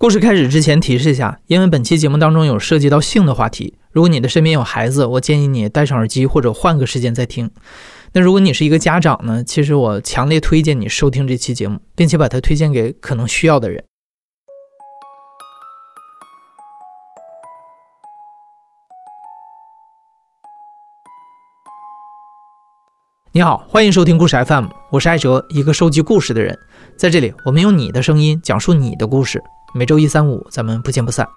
故事开始之前提示一下，因为本期节目当中有涉及到性的话题，如果你的身边有孩子，我建议你戴上耳机或者换个时间再听。那如果你是一个家长呢，其实我强烈推荐你收听这期节目，并且把它推荐给可能需要的人。你好，欢迎收听故事 FM，我是艾哲，一个收集故事的人。在这里，我们用你的声音讲述你的故事。每周一、三、五，咱们不见不散。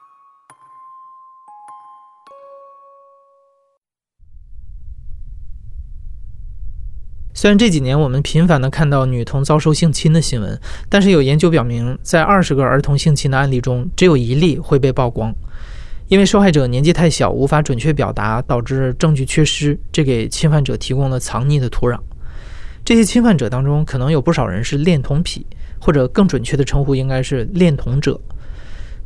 虽然这几年我们频繁的看到女童遭受性侵的新闻，但是有研究表明，在二十个儿童性侵的案例中，只有一例会被曝光，因为受害者年纪太小，无法准确表达，导致证据缺失，这给侵犯者提供了藏匿的土壤。这些侵犯者当中，可能有不少人是恋童癖。或者更准确的称呼应该是恋童者。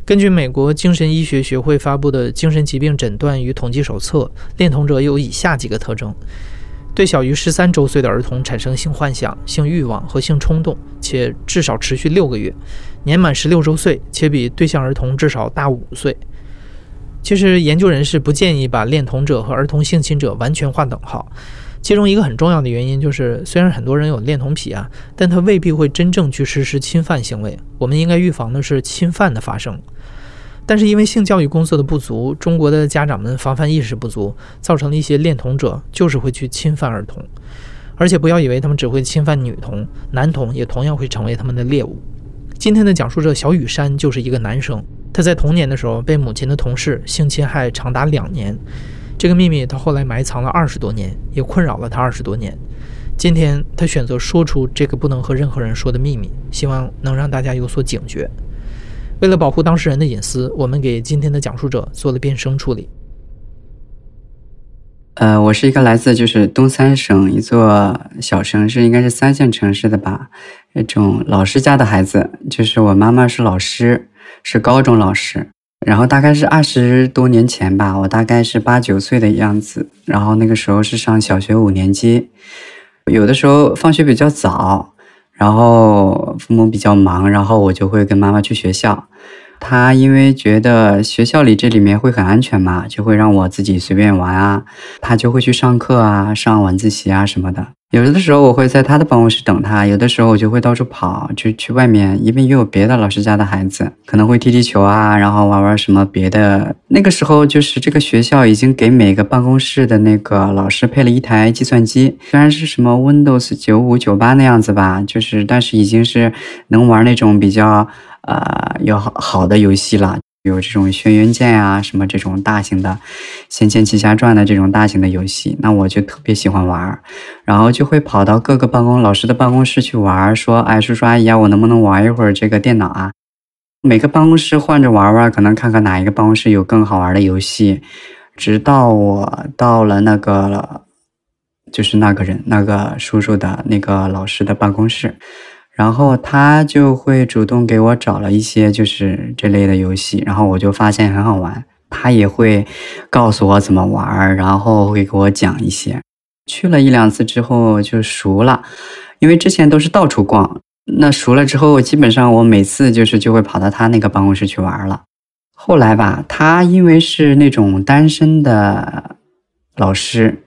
根据美国精神医学学会发布的《精神疾病诊断与统计手册》，恋童者有以下几个特征：对小于十三周岁的儿童产生性幻想、性欲望和性冲动，且至少持续六个月；年满十六周岁，且比对象儿童至少大五岁。其实，研究人士不建议把恋童者和儿童性侵者完全划等号。其中一个很重要的原因就是，虽然很多人有恋童癖啊，但他未必会真正去实施侵犯行为。我们应该预防的是侵犯的发生。但是因为性教育工作的不足，中国的家长们防范意识不足，造成了一些恋童者就是会去侵犯儿童。而且不要以为他们只会侵犯女童，男童也同样会成为他们的猎物。今天的讲述者小雨山就是一个男生，他在童年的时候被母亲的同事性侵害长达两年。这个秘密他后来埋藏了二十多年，也困扰了他二十多年。今天他选择说出这个不能和任何人说的秘密，希望能让大家有所警觉。为了保护当事人的隐私，我们给今天的讲述者做了变声处理。呃，我是一个来自就是东三省一座小城市，应该是三线城市的吧，那种老师家的孩子，就是我妈妈是老师，是高中老师。然后大概是二十多年前吧，我大概是八九岁的样子。然后那个时候是上小学五年级，有的时候放学比较早，然后父母比较忙，然后我就会跟妈妈去学校。他因为觉得学校里这里面会很安全嘛，就会让我自己随便玩啊。他就会去上课啊，上晚自习啊什么的。有的时候我会在他的办公室等他，有的时候我就会到处跑，去去外面，因为也有别的老师家的孩子，可能会踢踢球啊，然后玩玩什么别的。那个时候就是这个学校已经给每个办公室的那个老师配了一台计算机，虽然是什么 Windows 九五九八那样子吧，就是但是已经是能玩那种比较呃有好好的游戏了有这种轩辕剑啊，什么这种大型的《仙剑奇侠传》的这种大型的游戏，那我就特别喜欢玩儿，然后就会跑到各个办公老师的办公室去玩儿，说：“哎，叔叔阿姨啊，我能不能玩一会儿这个电脑啊？”每个办公室换着玩玩，可能看看哪一个办公室有更好玩的游戏。直到我到了那个，就是那个人那个叔叔的那个老师的办公室。然后他就会主动给我找了一些就是这类的游戏，然后我就发现很好玩。他也会告诉我怎么玩，然后会给我讲一些。去了一两次之后就熟了，因为之前都是到处逛。那熟了之后，基本上我每次就是就会跑到他那个办公室去玩了。后来吧，他因为是那种单身的老师，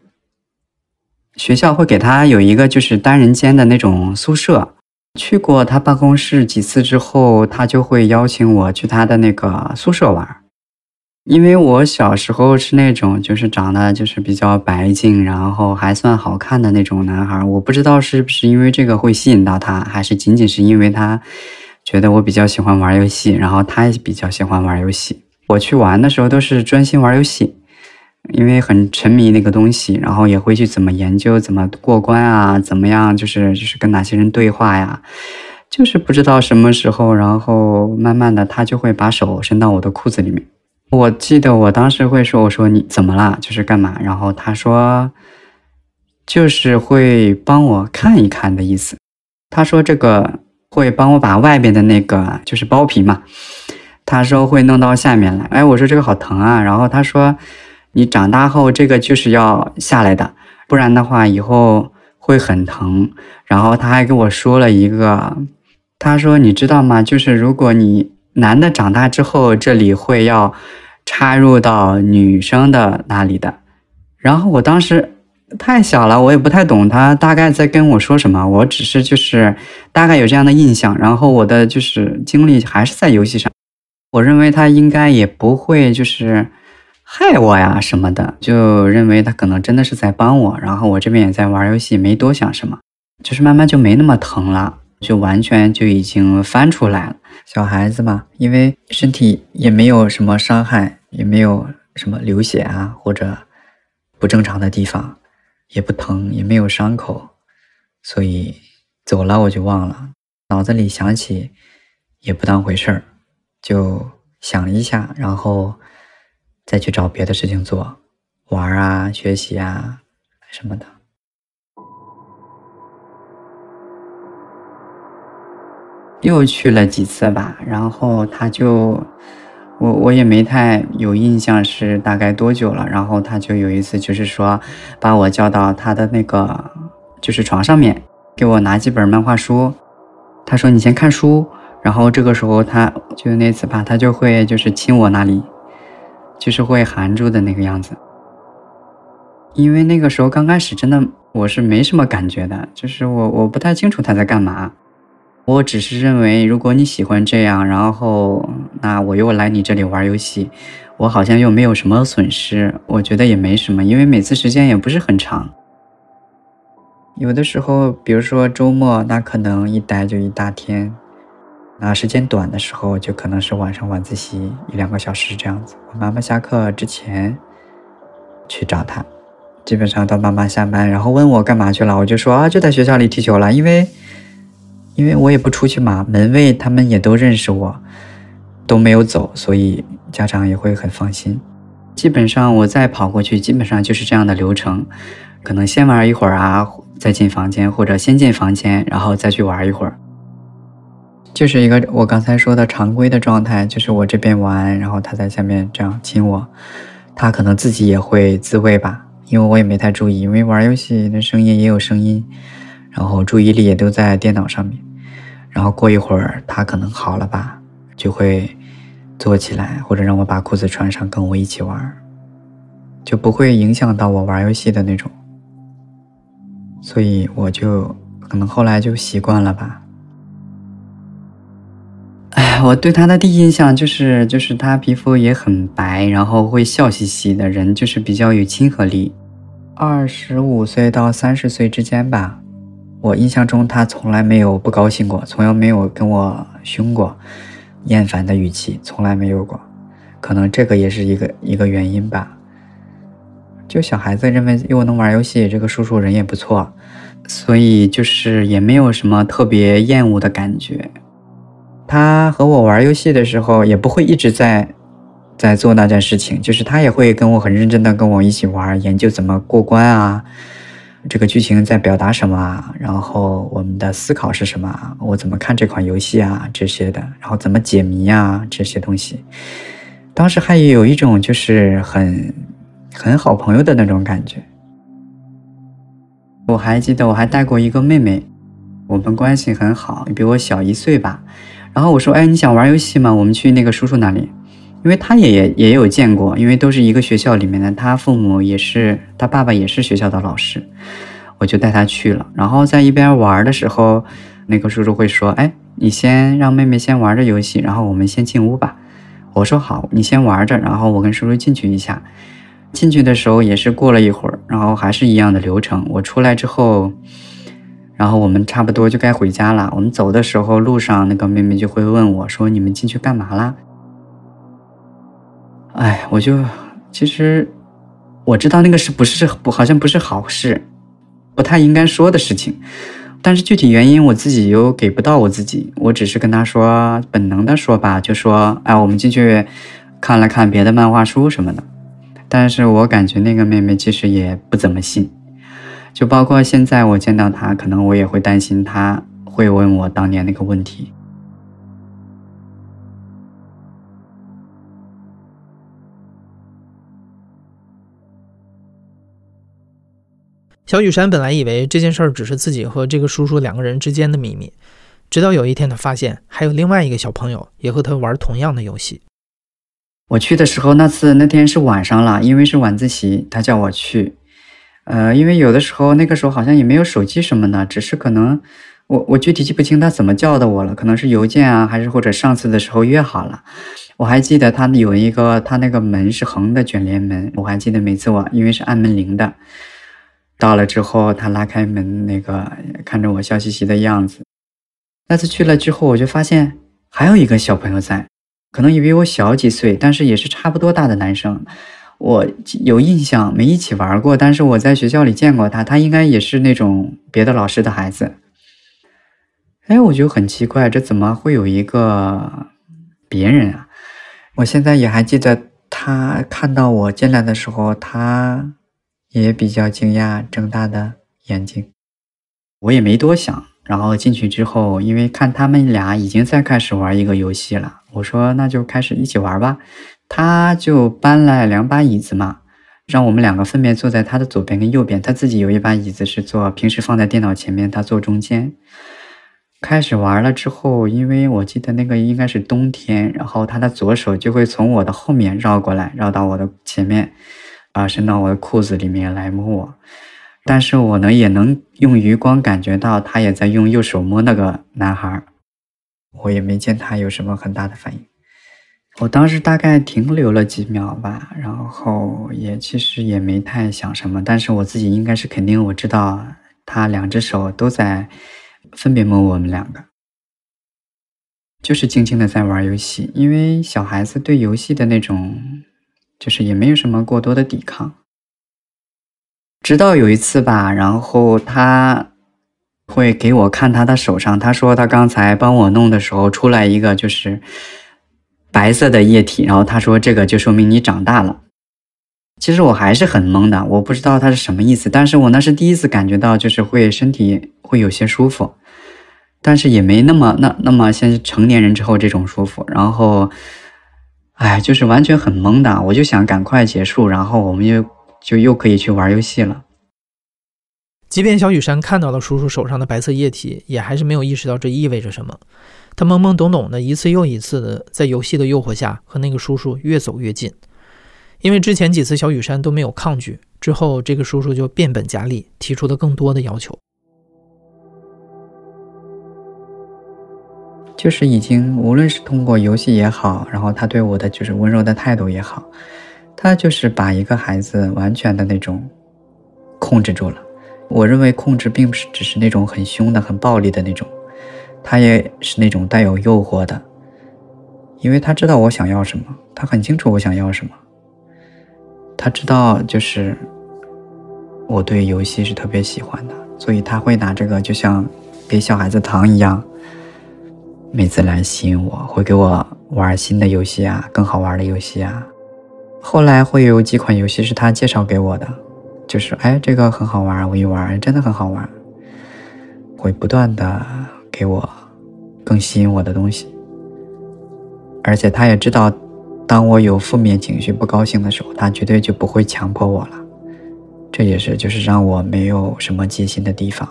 学校会给他有一个就是单人间的那种宿舍。去过他办公室几次之后，他就会邀请我去他的那个宿舍玩。因为我小时候是那种就是长得就是比较白净，然后还算好看的那种男孩。我不知道是不是因为这个会吸引到他，还是仅仅是因为他觉得我比较喜欢玩游戏，然后他也比较喜欢玩游戏。我去玩的时候都是专心玩游戏。因为很沉迷那个东西，然后也会去怎么研究、怎么过关啊，怎么样，就是就是跟哪些人对话呀，就是不知道什么时候，然后慢慢的他就会把手伸到我的裤子里面。我记得我当时会说：“我说你怎么了？就是干嘛？”然后他说：“就是会帮我看一看的意思。”他说：“这个会帮我把外边的那个就是包皮嘛，他说会弄到下面来。”哎，我说这个好疼啊。然后他说。你长大后，这个就是要下来的，不然的话以后会很疼。然后他还跟我说了一个，他说：“你知道吗？就是如果你男的长大之后这里会要插入到女生的那里的。然后我当时太小了，我也不太懂他大概在跟我说什么，我只是就是大概有这样的印象。然后我的就是精力还是在游戏上，我认为他应该也不会就是害我呀什么的，就认为他可能真的是在帮我。然后我这边也在玩游戏，没多想什么，就是慢慢就没那么疼了。就完全就已经翻出来了，小孩子嘛，因为身体也没有什么伤害，也没有什么流血啊或者不正常的地方，也不疼，也没有伤口，所以走了我就忘了，脑子里想起也不当回事儿，就想一下，然后再去找别的事情做，玩啊、学习啊什么的。又去了几次吧，然后他就，我我也没太有印象是大概多久了。然后他就有一次就是说，把我叫到他的那个就是床上面，给我拿几本漫画书。他说你先看书，然后这个时候他就那次吧，他就会就是亲我那里，就是会含住的那个样子。因为那个时候刚开始真的我是没什么感觉的，就是我我不太清楚他在干嘛。我只是认为，如果你喜欢这样，然后那我又来你这里玩游戏，我好像又没有什么损失，我觉得也没什么，因为每次时间也不是很长。有的时候，比如说周末，那可能一待就一大天；那时间短的时候，就可能是晚上晚自习一两个小时这样子。我妈妈下课之前去找他，基本上到妈妈下班，然后问我干嘛去了，我就说啊，就在学校里踢球了，因为。因为我也不出去嘛，门卫他们也都认识我，都没有走，所以家长也会很放心。基本上我再跑过去，基本上就是这样的流程，可能先玩一会儿啊，再进房间，或者先进房间，然后再去玩一会儿，就是一个我刚才说的常规的状态，就是我这边玩，然后他在下面这样亲我，他可能自己也会自慰吧，因为我也没太注意，因为玩游戏的声音也有声音，然后注意力也都在电脑上面。然后过一会儿，他可能好了吧，就会坐起来，或者让我把裤子穿上，跟我一起玩，就不会影响到我玩游戏的那种。所以我就可能后来就习惯了吧。哎，我对他的第一印象就是，就是他皮肤也很白，然后会笑嘻嘻的人，就是比较有亲和力。二十五岁到三十岁之间吧。我印象中，他从来没有不高兴过，从来没有跟我凶过，厌烦的语气从来没有过。可能这个也是一个一个原因吧。就小孩子认为又能玩游戏，这个叔叔人也不错，所以就是也没有什么特别厌恶的感觉。他和我玩游戏的时候，也不会一直在在做那件事情，就是他也会跟我很认真的跟我一起玩，研究怎么过关啊。这个剧情在表达什么啊？然后我们的思考是什么？我怎么看这款游戏啊？这些的，然后怎么解谜啊？这些东西，当时还有一种就是很很好朋友的那种感觉。我还记得我还带过一个妹妹，我们关系很好，比我小一岁吧。然后我说：“哎，你想玩游戏吗？我们去那个叔叔那里。”因为他也也也有见过，因为都是一个学校里面的，他父母也是，他爸爸也是学校的老师，我就带他去了。然后在一边玩的时候，那个叔叔会说：“哎，你先让妹妹先玩着游戏，然后我们先进屋吧。”我说：“好，你先玩着，然后我跟叔叔进去一下。”进去的时候也是过了一会儿，然后还是一样的流程。我出来之后，然后我们差不多就该回家了。我们走的时候，路上那个妹妹就会问我说：“你们进去干嘛啦？”哎，我就其实我知道那个是不是不好像不是好事，不太应该说的事情，但是具体原因我自己又给不到我自己，我只是跟他说本能的说吧，就说哎，我们进去看了看别的漫画书什么的，但是我感觉那个妹妹其实也不怎么信，就包括现在我见到他，可能我也会担心他会问我当年那个问题。小雨山本来以为这件事儿只是自己和这个叔叔两个人之间的秘密，直到有一天，他发现还有另外一个小朋友也和他玩同样的游戏。我去的时候，那次那天是晚上了，因为是晚自习，他叫我去。呃，因为有的时候那个时候好像也没有手机什么的，只是可能我我具体记不清他怎么叫的我了，可能是邮件啊，还是或者上次的时候约好了。我还记得他有一个，他那个门是横的卷帘门，我还记得每次我因为是按门铃的，到了之后他拉开门，那个看着我笑嘻嘻的样子。那次去了之后，我就发现还有一个小朋友在，可能也比我小几岁，但是也是差不多大的男生。我有印象，没一起玩过，但是我在学校里见过他，他应该也是那种别的老师的孩子。哎，我就很奇怪，这怎么会有一个别人啊？我现在也还记得，他看到我进来的时候，他也比较惊讶，睁大的眼睛。我也没多想，然后进去之后，因为看他们俩已经在开始玩一个游戏了，我说那就开始一起玩吧。他就搬来两把椅子嘛，让我们两个分别坐在他的左边跟右边。他自己有一把椅子是坐，平时放在电脑前面，他坐中间。开始玩了之后，因为我记得那个应该是冬天，然后他的左手就会从我的后面绕过来，绕到我的前面，啊，伸到我的裤子里面来摸我。但是我呢，也能用余光感觉到他也在用右手摸那个男孩，我也没见他有什么很大的反应。我当时大概停留了几秒吧，然后也其实也没太想什么，但是我自己应该是肯定我知道他两只手都在分别摸我们两个，就是静静的在玩游戏，因为小孩子对游戏的那种就是也没有什么过多的抵抗。直到有一次吧，然后他会给我看他的手上，他说他刚才帮我弄的时候出来一个就是。白色的液体，然后他说这个就说明你长大了。其实我还是很懵的，我不知道他是什么意思。但是我那是第一次感觉到，就是会身体会有些舒服，但是也没那么那那么像成年人之后这种舒服。然后，哎，就是完全很懵的，我就想赶快结束，然后我们又就又可以去玩游戏了。即便小雨山看到了叔叔手上的白色液体，也还是没有意识到这意味着什么。他懵懵懂懂的，一次又一次的在游戏的诱惑下和那个叔叔越走越近。因为之前几次小雨山都没有抗拒，之后这个叔叔就变本加厉，提出了更多的要求。就是已经无论是通过游戏也好，然后他对我的就是温柔的态度也好，他就是把一个孩子完全的那种控制住了。我认为控制并不是只是那种很凶的、很暴力的那种，他也是那种带有诱惑的，因为他知道我想要什么，他很清楚我想要什么，他知道就是我对游戏是特别喜欢的，所以他会拿这个就像给小孩子糖一样，每次来吸引我，会给我玩新的游戏啊，更好玩的游戏啊，后来会有几款游戏是他介绍给我的。就是哎，这个很好玩，我一玩真的很好玩，会不断的给我更吸引我的东西，而且他也知道，当我有负面情绪、不高兴的时候，他绝对就不会强迫我了。这也是就是让我没有什么戒心的地方。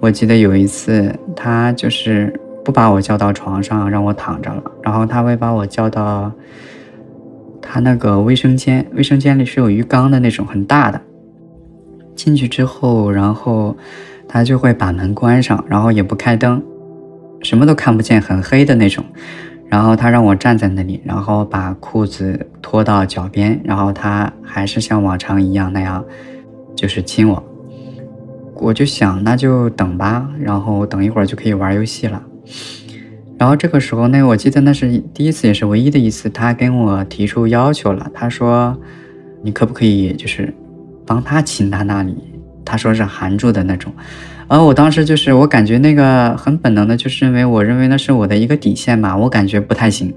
我记得有一次，他就是不把我叫到床上让我躺着了，然后他会把我叫到。他那个卫生间，卫生间里是有鱼缸的那种很大的。进去之后，然后他就会把门关上，然后也不开灯，什么都看不见，很黑的那种。然后他让我站在那里，然后把裤子脱到脚边，然后他还是像往常一样那样，就是亲我。我就想，那就等吧，然后等一会儿就可以玩游戏了。然后这个时候，那我记得那是第一次，也是唯一的一次，他跟我提出要求了。他说：“你可不可以就是帮他亲他那里？”他说是含住的那种。而我当时就是我感觉那个很本能的，就是认为我认为那是我的一个底线嘛，我感觉不太行。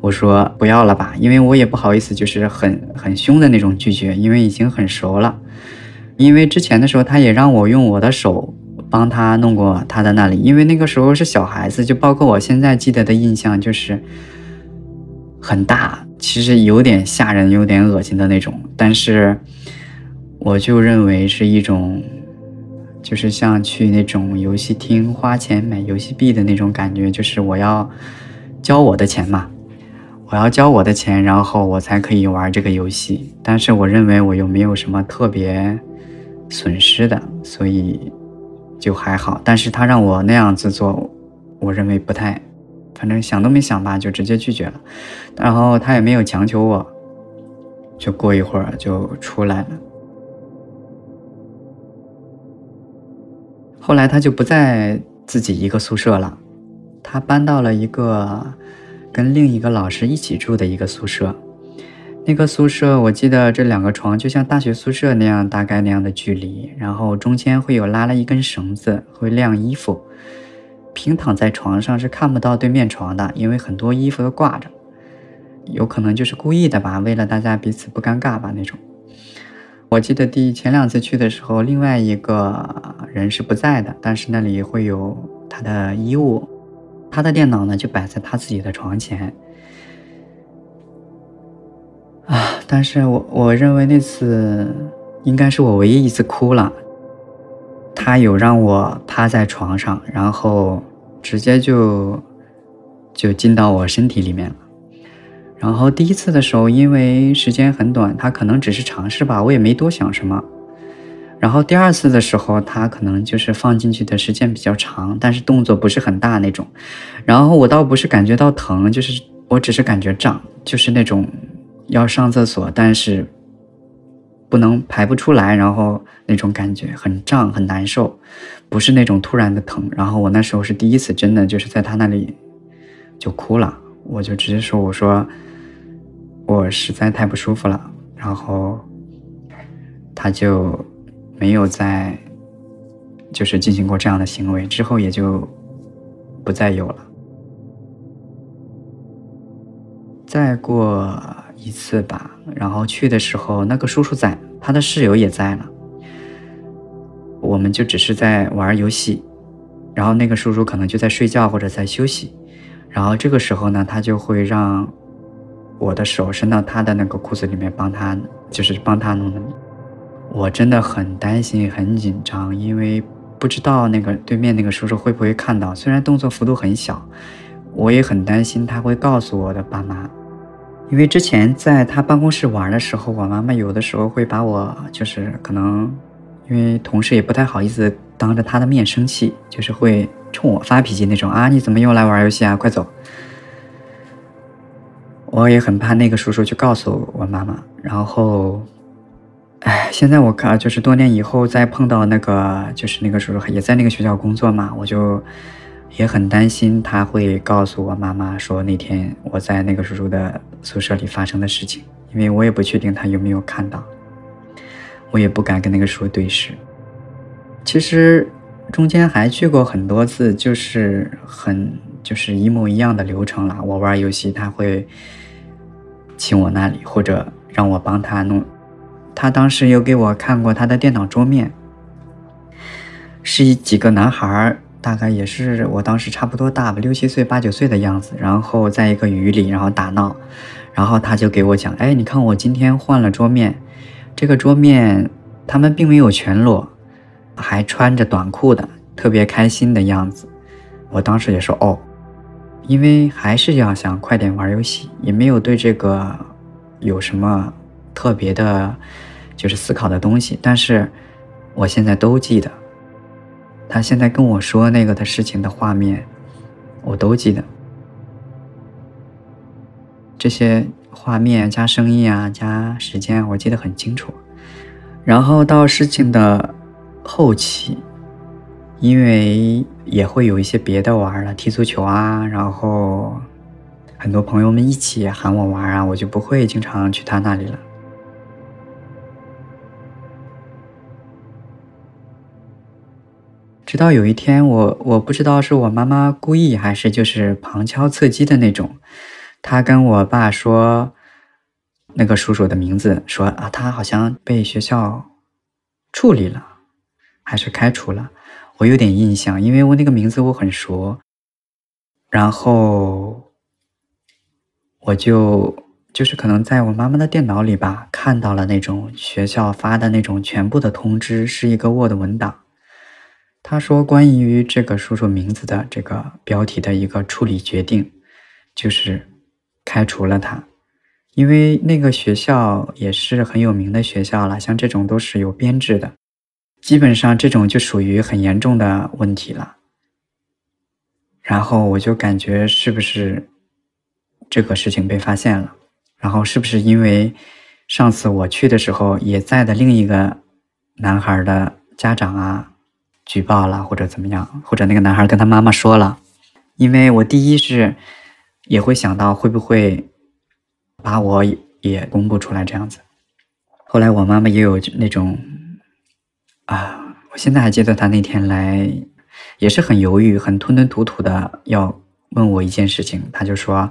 我说不要了吧，因为我也不好意思，就是很很凶的那种拒绝，因为已经很熟了。因为之前的时候，他也让我用我的手。帮他弄过他的那里，因为那个时候是小孩子，就包括我现在记得的印象就是很大，其实有点吓人、有点恶心的那种。但是我就认为是一种就是像去那种游戏厅花钱买游戏币的那种感觉，就是我要交我的钱嘛，我要交我的钱，然后我才可以玩这个游戏。但是我认为我又没有什么特别损失的，所以就还好。但是他让我那样子做，我认为不太，反正想都没想吧，就直接拒绝了。然后他也没有强求我，就过一会儿就出来了。后来他就不在自己一个宿舍了，他搬到了一个跟另一个老师一起住的一个宿舍。那个宿舍我记得这两个床就像大学宿舍那样大概那样的距离，然后中间会有拉了一根绳子会晾衣服。平躺在床上是看不到对面床的，因为很多衣服都挂着，有可能就是故意的吧，为了大家彼此不尴尬吧那种。我记得第前两次去的时候，另外一个人是不在的，但是那里会有他的衣物，他的电脑呢就摆在他自己的床前。啊，但是我我认为那次应该是我唯一一次哭了。他有让我趴在床上，然后直接就就进到我身体里面。然后第一次的时候，因为时间很短，他可能只是尝试吧，我也没多想什么。然后第二次的时候，他可能就是放进去的时间比较长，但是动作不是很大那种。然后我倒不是感觉到疼，就是我只是感觉胀，就是那种要上厕所，但是不能排不出来，然后那种感觉很胀很难受，不是那种突然的疼。然后我那时候是第一次，真的就是在他那里就哭了，我就直接说我说。我实在太不舒服了，然后他就没有再就是进行过这样的行为，之后也就不再有了。再过一次吧，然后去的时候那个叔叔在，他的室友也在了，我们就只是在玩游戏，然后那个叔叔可能就在睡觉或者在休息，然后这个时候呢，他就会让。我的手伸到他的那个裤子里面，帮他就是帮他弄的。我真的很担心，很紧张，因为不知道那个对面那个叔叔会不会看到。虽然动作幅度很小，我也很担心他会告诉我的爸妈。因为之前在他办公室玩的时候，我妈妈有的时候会把我就是可能，因为同事也不太好意思当着他的面生气，就是会冲我发脾气那种啊！你怎么又来玩游戏啊？快走！我也很怕那个叔叔去告诉我妈妈，然后，哎，现在我看就是多年以后再碰到那个，就是那个叔叔也在那个学校工作嘛，我就也很担心他会告诉我妈妈说那天我在那个叔叔的宿舍里发生的事情，因为我也不确定他有没有看到，我也不敢跟那个叔叔对视。其实中间还去过很多次，就是很就是一模一样的流程了。我玩游戏，他会。请我那里，或者让我帮他弄。他当时有给我看过他的电脑桌面，是一几个男孩，大概也是我当时差不多大吧，六七岁、八九岁的样子。然后在一个雨里，然后打闹。然后他就给我讲：“哎，你看我今天换了桌面，这个桌面他们并没有全裸，还穿着短裤的，特别开心的样子。”我当时也说：“哦。”因为还是要想快点玩游戏，也没有对这个有什么特别的，就是思考的东西。但是我现在都记得，他现在跟我说那个的事情的画面，我都记得。这些画面加声音啊，加时间，我记得很清楚。然后到事情的后期。因为也会有一些别的玩了，踢足球啊，然后很多朋友们一起喊我玩啊，我就不会经常去他那里了。直到有一天，我我不知道是我妈妈故意还是就是旁敲侧击的那种，她跟我爸说那个叔叔的名字，说啊，他好像被学校处理了，还是开除了。我有点印象，因为我那个名字我很熟，然后我就就是可能在我妈妈的电脑里吧，看到了那种学校发的那种全部的通知，是一个 Word 文档，他说关于这个叔叔名字的这个标题的一个处理决定，就是开除了他，因为那个学校也是很有名的学校了，像这种都是有编制的，基本上这种就属于很严重的问题了。然后我就感觉是不是这个事情被发现了，然后是不是因为上次我去的时候也在的另一个男孩的家长啊举报了或者怎么样，或者那个男孩跟他妈妈说了，因为我第一是也会想到会不会把我也公布出来这样子，后来我妈妈也有那种啊，我现在还记得他那天来。也是很犹豫、很吞吞吐吐的要问我一件事情，他就说：“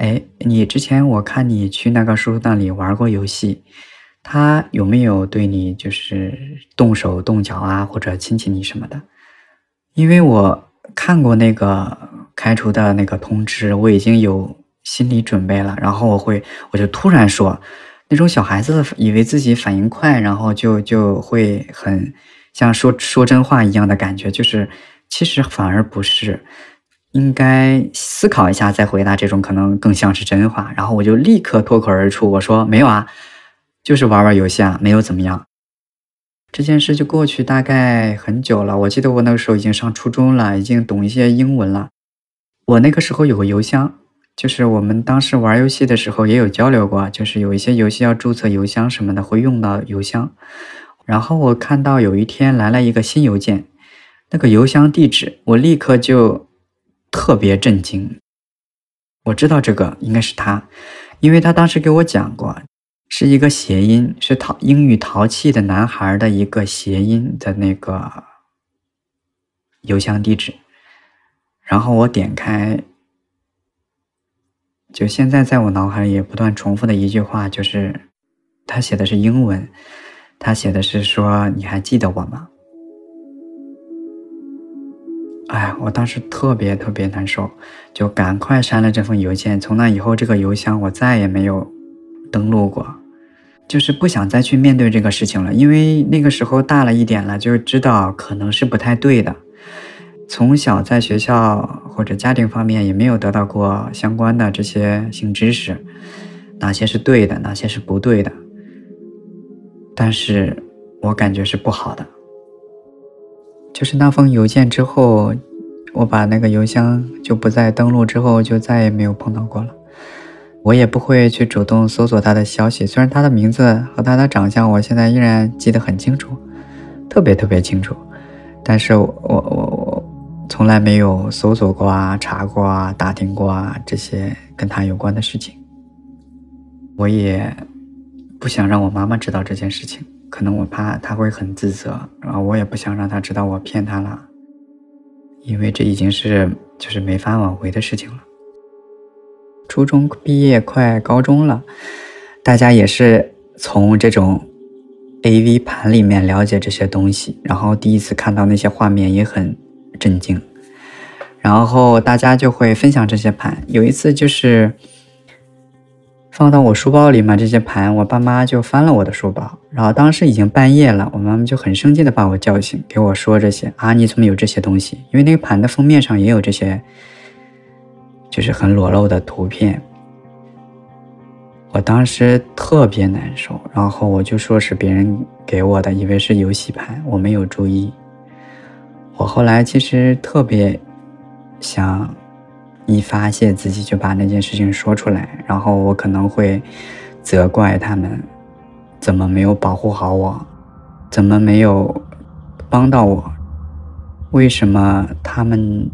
哎，你之前我看你去那个叔叔那里玩过游戏，他有没有对你就是动手动脚啊，或者亲亲你什么的？因为我看过那个开除的那个通知，我已经有心理准备了。然后我会，我就突然说，那种小孩子以为自己反应快，然后就就会很。”像说说真话一样的感觉，就是其实反而不是，应该思考一下再回答这种可能更像是真话。然后我就立刻脱口而出，我说没有啊，就是玩玩游戏啊，没有怎么样。这件事就过去大概很久了，我记得我那个时候已经上初中了，已经懂一些英文了。我那个时候有个邮箱，就是我们当时玩游戏的时候也有交流过，就是有一些游戏要注册邮箱什么的，会用到邮箱。然后我看到有一天来了一个新邮件，那个邮箱地址，我立刻就特别震惊。我知道这个应该是他，因为他当时给我讲过，是一个谐音，是淘英语淘气的男孩的一个谐音的那个邮箱地址。然后我点开，就现在在我脑海里也不断重复的一句话就是，他写的是英文。他写的是说：“你还记得我吗？”哎，我当时特别特别难受，就赶快删了这封邮件。从那以后，这个邮箱我再也没有登录过，就是不想再去面对这个事情了。因为那个时候大了一点了，就知道可能是不太对的。从小在学校或者家庭方面也没有得到过相关的这些性知识，哪些是对的，哪些是不对的。但是我感觉是不好的，就是那封邮件之后，我把那个邮箱就不再登录之后，就再也没有碰到过了。我也不会去主动搜索他的消息，虽然他的名字和他的长相我现在依然记得很清楚，特别特别清楚，但是我我从来没有搜索过啊、查过啊、打听过啊这些跟他有关的事情，我也。不想让我妈妈知道这件事情，可能我怕她会很自责，然后我也不想让她知道我骗她了，因为这已经是就是没法挽回的事情了。初中毕业快高中了，大家也是从这种 A V 盘里面了解这些东西，然后第一次看到那些画面也很震惊，然后大家就会分享这些盘。有一次就是。放到我书包里嘛，这些盘，我爸妈就翻了我的书包，然后当时已经半夜了，我妈妈就很生气的把我叫醒，给我说这些啊，你怎么有这些东西？因为那个盘的封面上也有这些，就是很裸露的图片。我当时特别难受，然后我就说是别人给我的，以为是游戏盘，我没有注意。我后来其实特别想。一发泄自己就把那件事情说出来，然后我可能会责怪他们怎么没有保护好我，怎么没有帮到我，为什么他们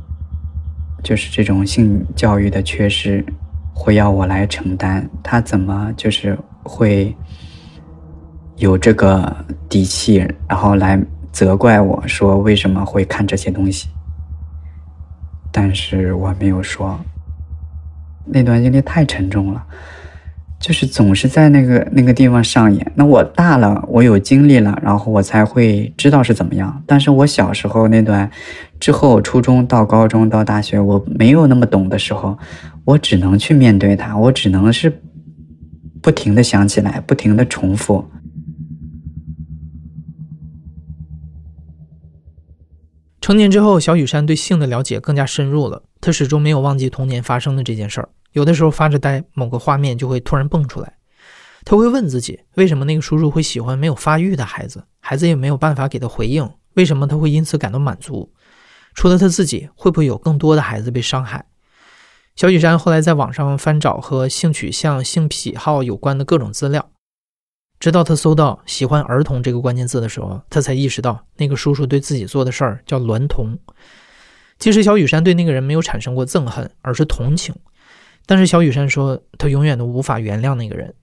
就是这种性教育的缺失会要我来承担？他怎么就是会有这个底气，然后来责怪我说为什么会看这些东西？但是我没有说，那段经历太沉重了，就是总是在那个那个地方上演。那我大了，我有经历了，然后我才会知道是怎么样。但是我小时候那段，之后初中到高中到大学，我没有那么懂的时候，我只能去面对它，我只能是不停的想起来，不停的重复。成年之后，小雨山对性的了解更加深入了。他始终没有忘记童年发生的这件事儿。有的时候发着呆，某个画面就会突然蹦出来。他会问自己：为什么那个叔叔会喜欢没有发育的孩子？孩子也没有办法给他回应。为什么他会因此感到满足？除了他自己，会不会有更多的孩子被伤害？小雨山后来在网上翻找和性取向、性癖好有关的各种资料。直到他搜到“喜欢儿童”这个关键字的时候，他才意识到那个叔叔对自己做的事儿叫娈童。其实小雨山对那个人没有产生过憎恨，而是同情。但是小雨山说，他永远都无法原谅那个人，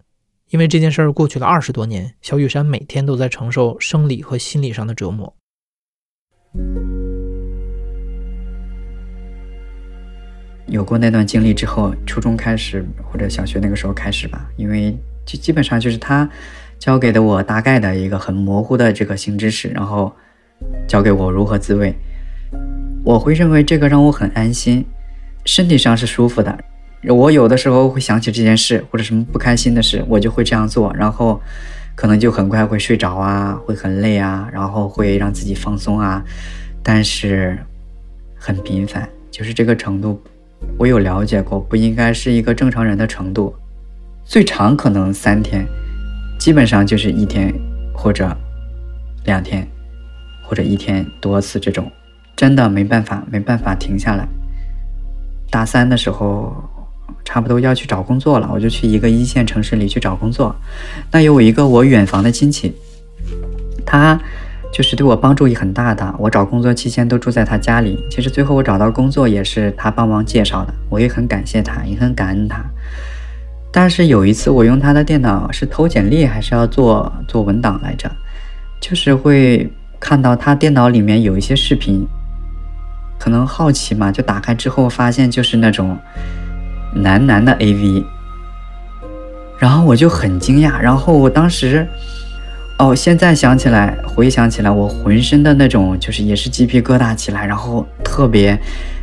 因为这件事儿过去了二十多年，小雨山每天都在承受生理和心理上的折磨。有过那段经历之后，初中开始或者小学那个时候开始吧，因为就基本上就是他。教给的我大概的一个很模糊的这个性知识，然后教给我如何自慰，我会认为这个让我很安心，身体上是舒服的。我有的时候会想起这件事或者什么不开心的事，我就会这样做，然后可能就很快会睡着啊，会很累啊，然后会让自己放松啊，但是很频繁，就是这个程度，我有了解过，不应该是一个正常人的程度，最长可能三天。基本上就是一天或者两天，或者一天多次这种，真的没办法，没办法停下来。大三的时候，差不多要去找工作了，我就去一个一线城市里去找工作。那有一个我远房的亲戚，他就是对我帮助也很大的。我找工作期间都住在他家里。其实最后我找到工作也是他帮忙介绍的，我也很感谢他，也很感恩他。但是有一次，我用他的电脑是投简历还是要做做文档来着，就是会看到他电脑里面有一些视频，可能好奇嘛，就打开之后发现就是那种男男的 AV，然后我就很惊讶，然后我当时，哦，现在想起来，回想起来，我浑身的那种就是也是鸡皮疙瘩起来，然后特别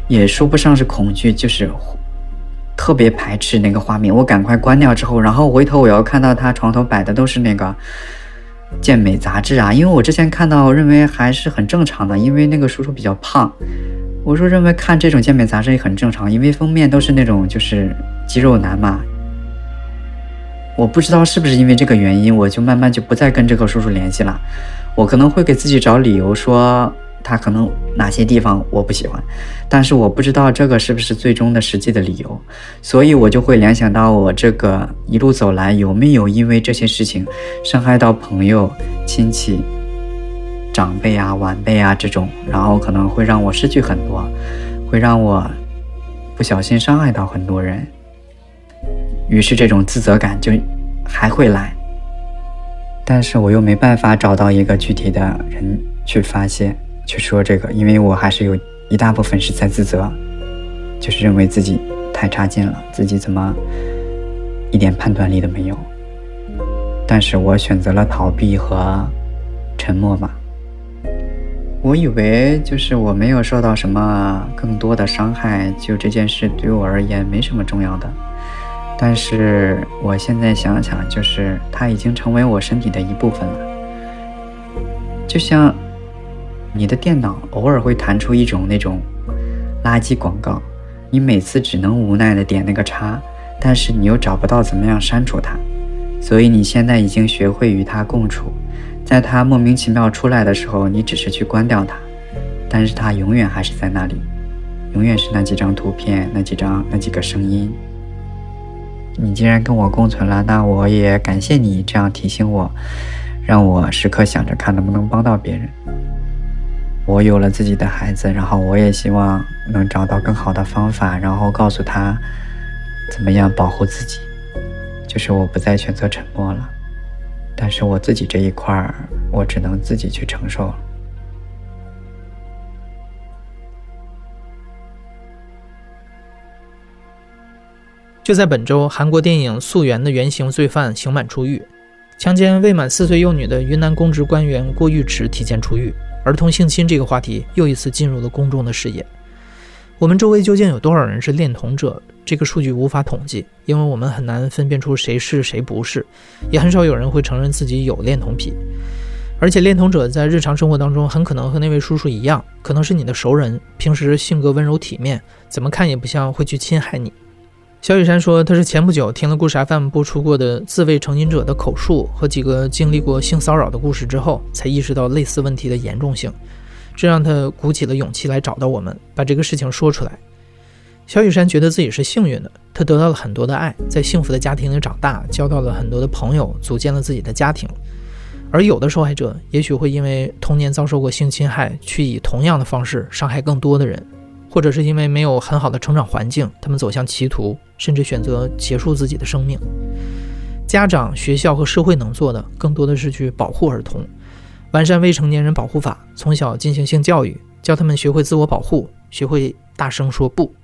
也说不上是恐惧，就是。特别排斥那个画面，我赶快关掉之后，然后回头我要看到他床头摆的都是那个健美杂志啊，因为我之前看到认为还是很正常的，因为那个叔叔比较胖，我说认为看这种健美杂志也很正常，因为封面都是那种就是肌肉男嘛。我不知道是不是因为这个原因，我就慢慢就不再跟这个叔叔联系了，我可能会给自己找理由说。他可能哪些地方我不喜欢，但是我不知道这个是不是最终的实际的理由，所以我就会联想到我这个一路走来有没有因为这些事情伤害到朋友、亲戚、长辈啊、晚辈啊这种，然后可能会让我失去很多，会让我不小心伤害到很多人，于是这种自责感就还会来，但是我又没办法找到一个具体的人去发泄。去说这个，因为我还是有一大部分是在自责，就是认为自己太差劲了，自己怎么一点判断力都没有。但是我选择了逃避和沉默嘛。我以为就是我没有受到什么更多的伤害，就这件事对我而言没什么重要的。但是我现在想想，就是它已经成为我身体的一部分了，就像。你的电脑偶尔会弹出一种那种垃圾广告，你每次只能无奈的点那个叉，但是你又找不到怎么样删除它，所以你现在已经学会与它共处，在它莫名其妙出来的时候，你只是去关掉它，但是它永远还是在那里，永远是那几张图片、那几张、那几个声音。你既然跟我共存了，那我也感谢你这样提醒我，让我时刻想着看能不能帮到别人。我有了自己的孩子，然后我也希望能找到更好的方法，然后告诉他怎么样保护自己。就是我不再选择沉默了，但是我自己这一块儿，我只能自己去承受了。就在本周，韩国电影《溯源》的原型罪犯刑满出狱，强奸未满四岁幼女的云南公职官员郭玉池提前出狱。儿童性侵这个话题又一次进入了公众的视野。我们周围究竟有多少人是恋童者？这个数据无法统计，因为我们很难分辨出谁是谁不是，也很少有人会承认自己有恋童癖。而且恋童者在日常生活当中很可能和那位叔叔一样，可能是你的熟人，平时性格温柔体面，怎么看也不像会去侵害你。小雨山说，他是前不久听了故事 FM 播出过的自卫成瘾者的口述和几个经历过性骚扰的故事之后，才意识到类似问题的严重性，这让他鼓起了勇气来找到我们，把这个事情说出来。小雨山觉得自己是幸运的，他得到了很多的爱，在幸福的家庭里长大，交到了很多的朋友，组建了自己的家庭。而有的受害者也许会因为童年遭受过性侵害，去以同样的方式伤害更多的人，或者是因为没有很好的成长环境，他们走向歧途，甚至选择结束自己的生命。家长、学校和社会能做的，更多的是去保护儿童，完善未成年人保护法，从小进行性教育，教他们学会自我保护，学会大声说不。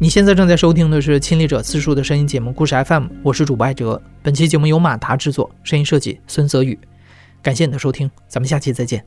你现在正在收听的是《亲历者自述》的声音节目《故事 FM》，我是主播艾哲。本期节目由马达制作，声音设计孙泽宇。感谢你的收听，咱们下期再见。